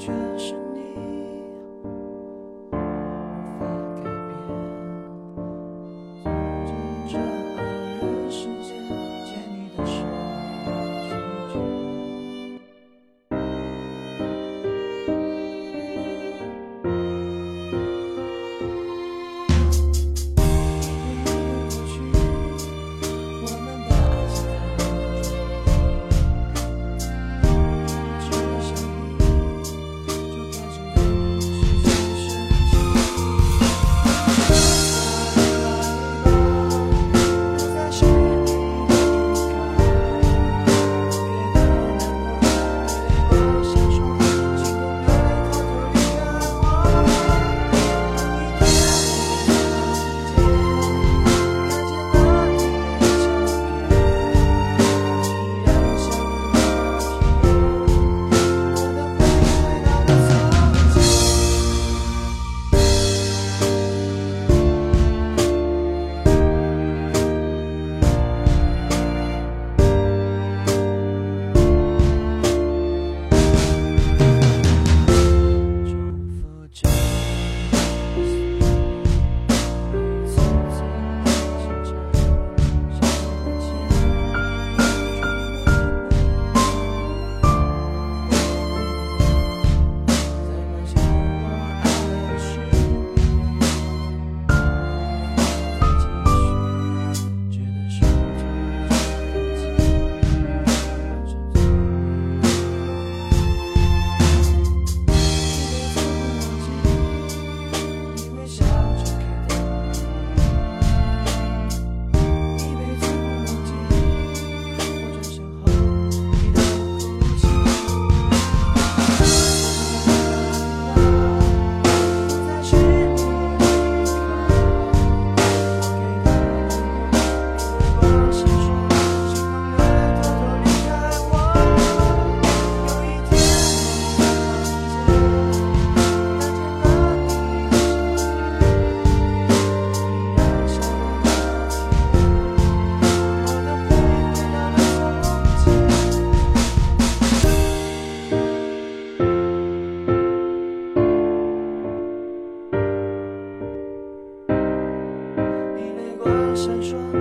全是闪烁，